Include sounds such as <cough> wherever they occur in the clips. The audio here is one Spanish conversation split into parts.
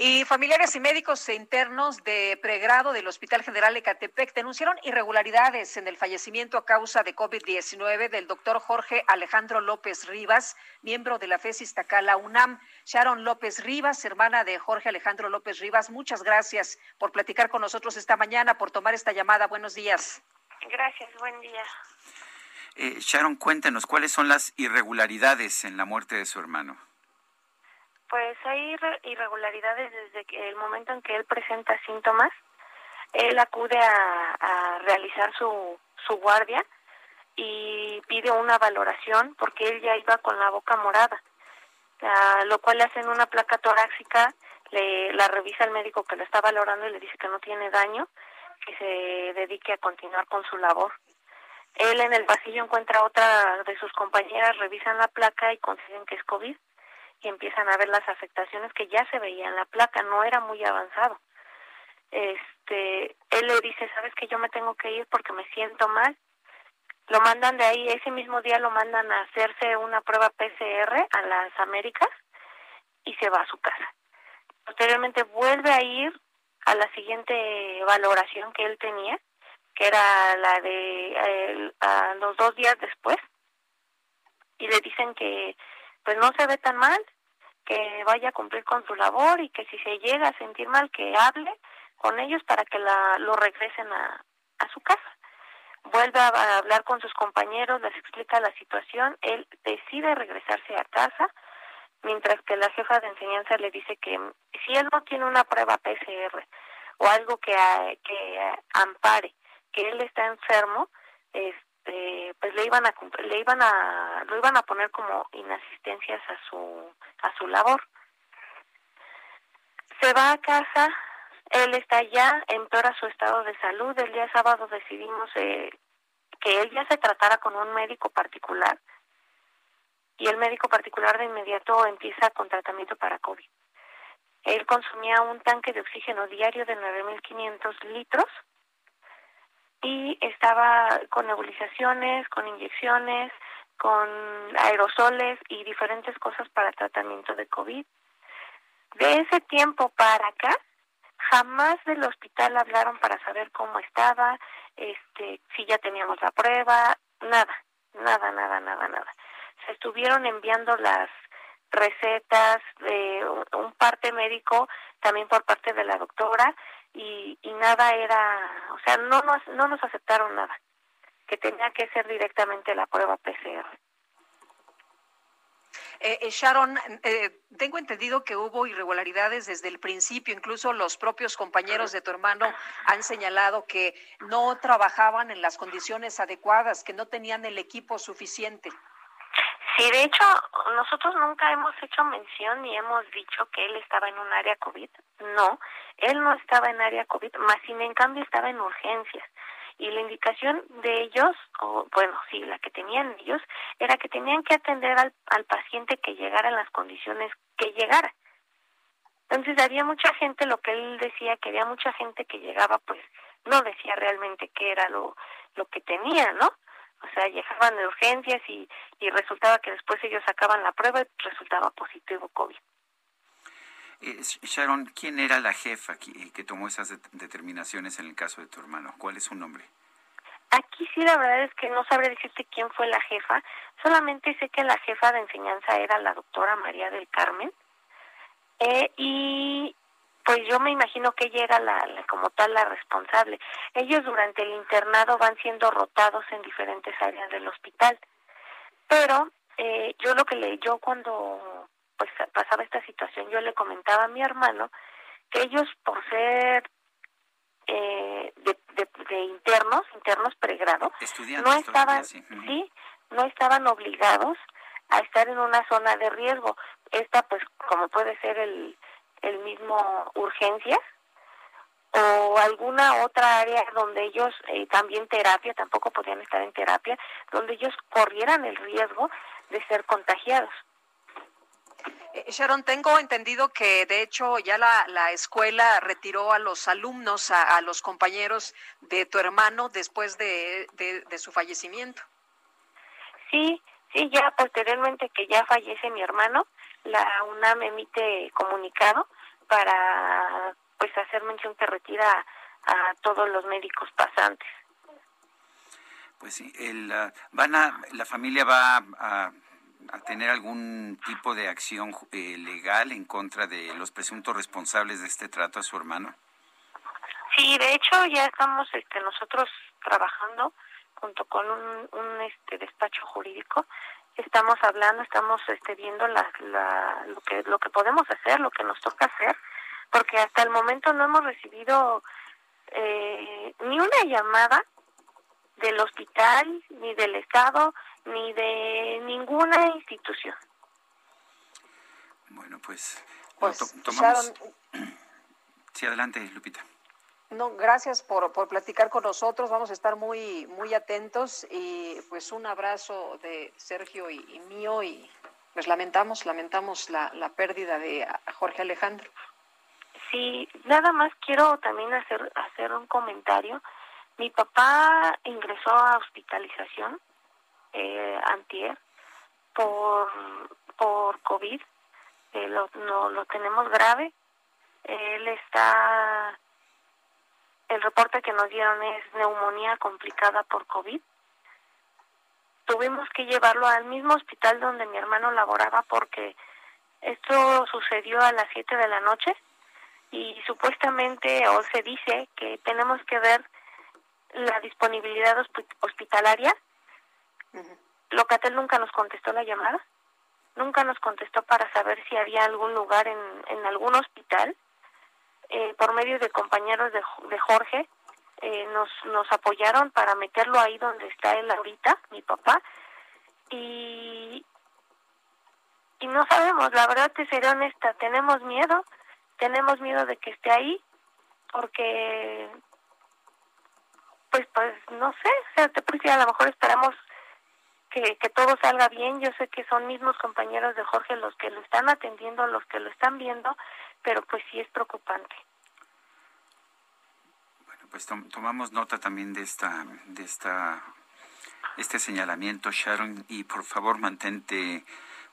Y familiares y médicos internos de pregrado del Hospital General Ecatepec denunciaron irregularidades en el fallecimiento a causa de COVID-19 del doctor Jorge Alejandro López Rivas, miembro de la FESIS Tacala UNAM. Sharon López Rivas, hermana de Jorge Alejandro López Rivas, muchas gracias por platicar con nosotros esta mañana, por tomar esta llamada. Buenos días. Gracias, buen día. Eh, Sharon, cuéntenos, ¿cuáles son las irregularidades en la muerte de su hermano? Pues hay irregularidades desde el momento en que él presenta síntomas. Él acude a, realizar su, su guardia y pide una valoración porque él ya iba con la boca morada, a lo cual le hacen una placa torácica, le, la revisa el médico que lo está valorando y le dice que no tiene daño, que se dedique a continuar con su labor. Él en el pasillo encuentra otra de sus compañeras, revisan la placa y consiguen que es COVID y empiezan a ver las afectaciones que ya se veían en la placa, no era muy avanzado. Este, él le dice, "Sabes que yo me tengo que ir porque me siento mal." Lo mandan de ahí, ese mismo día lo mandan a hacerse una prueba PCR a las Américas y se va a su casa. Posteriormente vuelve a ir a la siguiente valoración que él tenía, que era la de eh, a los dos días después, y le dicen que pues no se ve tan mal, que vaya a cumplir con su labor y que si se llega a sentir mal, que hable con ellos para que la, lo regresen a, a su casa. Vuelve a hablar con sus compañeros, les explica la situación, él decide regresarse a casa, mientras que la jefa de enseñanza le dice que si él no tiene una prueba PCR o algo que, que ampare que él está enfermo, este este, pues le iban a le iban a lo iban a poner como inasistencias a su a su labor se va a casa él está ya empeora su estado de salud el día sábado decidimos eh, que él ya se tratara con un médico particular y el médico particular de inmediato empieza con tratamiento para COVID. Él consumía un tanque de oxígeno diario de 9.500 litros y estaba con nebulizaciones, con inyecciones, con aerosoles y diferentes cosas para tratamiento de COVID. De ese tiempo para acá, jamás del hospital hablaron para saber cómo estaba, este, si ya teníamos la prueba, nada, nada, nada, nada, nada. Se estuvieron enviando las recetas de un parte médico, también por parte de la doctora, y, y nada era, o sea, no nos, no nos aceptaron nada, que tenía que ser directamente la prueba PCR. Eh, eh, Sharon, eh, tengo entendido que hubo irregularidades desde el principio, incluso los propios compañeros de tu hermano han señalado que no trabajaban en las condiciones adecuadas, que no tenían el equipo suficiente. Sí, de hecho, nosotros nunca hemos hecho mención ni hemos dicho que él estaba en un área COVID. No, él no estaba en área COVID, más sin en cambio estaba en urgencias. Y la indicación de ellos, o bueno, sí, la que tenían ellos, era que tenían que atender al, al paciente que llegara en las condiciones que llegara. Entonces había mucha gente, lo que él decía, que había mucha gente que llegaba, pues no decía realmente qué era lo, lo que tenía, ¿no? O sea, llegaban de urgencias y, y resultaba que después ellos sacaban la prueba y resultaba positivo COVID. Eh, Sharon, ¿quién era la jefa que, que tomó esas determinaciones en el caso de tu hermano? ¿Cuál es su nombre? Aquí sí la verdad es que no sabré decirte quién fue la jefa, solamente sé que la jefa de enseñanza era la doctora María del Carmen eh, y pues yo me imagino que ella era la, como tal la responsable. Ellos durante el internado van siendo rotados en diferentes áreas del hospital. Pero eh, yo lo que le, yo cuando pues pasaba esta situación, yo le comentaba a mi hermano que ellos por ser eh, de, internos, internos pregrado, no estaban, sí, no estaban obligados a estar en una zona de riesgo. Esta, pues, como puede ser el el mismo urgencias o alguna otra área donde ellos, eh, también terapia, tampoco podían estar en terapia, donde ellos corrieran el riesgo de ser contagiados. Eh, Sharon, tengo entendido que de hecho ya la, la escuela retiró a los alumnos, a, los compañeros de tu hermano después de, de, su fallecimiento. Sí, sí, ya posteriormente que ya fallece mi hermano, la UNAM emite comunicado para pues hacer mención que retira a, todos los médicos pasantes. Pues sí, el, ah, van a, la familia va a a tener algún tipo de acción eh, legal en contra de los presuntos responsables de este trato a su hermano? Sí, de hecho ya estamos este, nosotros trabajando junto con un, un este despacho jurídico estamos hablando estamos este viendo la, la, lo que lo que podemos hacer lo que nos toca hacer porque hasta el momento no hemos recibido eh, ni una llamada del hospital ni del estado ni de ninguna institución. Bueno, pues, pues tomamos... <clears throat> Sí, adelante, Lupita. No, gracias por, por platicar con nosotros. Vamos a estar muy, muy atentos y pues un abrazo de Sergio y, mío y pues lamentamos, lamentamos la, la pérdida de Jorge Alejandro. Sí, nada más quiero también hacer, hacer un comentario. Mi papá ingresó a hospitalización eh, antier por, por COVID. Eh, lo, no, lo tenemos grave. Él está, el reporte que nos dieron es neumonía complicada por COVID. Tuvimos que llevarlo al mismo hospital donde mi hermano laboraba porque esto sucedió a las 7 de la noche y supuestamente o se dice que tenemos que ver la disponibilidad hospitalaria Locatel nunca nos contestó la llamada, nunca nos contestó para saber si había algún lugar en, en algún hospital. Eh, por medio de compañeros de, de Jorge, eh, nos, nos apoyaron para meterlo ahí donde está él ahorita, mi papá, y, y no sabemos, la verdad te seré honesta, tenemos miedo, tenemos miedo de que esté ahí, porque pues pues no sé, o sea, te pues, a lo mejor esperamos que, que todo salga bien. Yo sé que son mismos compañeros de Jorge los que lo están atendiendo, los que lo están viendo, pero pues sí es preocupante. Bueno, pues tomamos nota también de esta, de esta, este señalamiento, Sharon, y por favor mantente,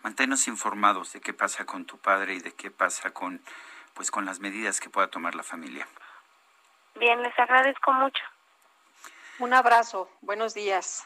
manténnos informados de qué pasa con tu padre y de qué pasa con, pues, con las medidas que pueda tomar la familia. Bien, les agradezco mucho. Un abrazo. Buenos días.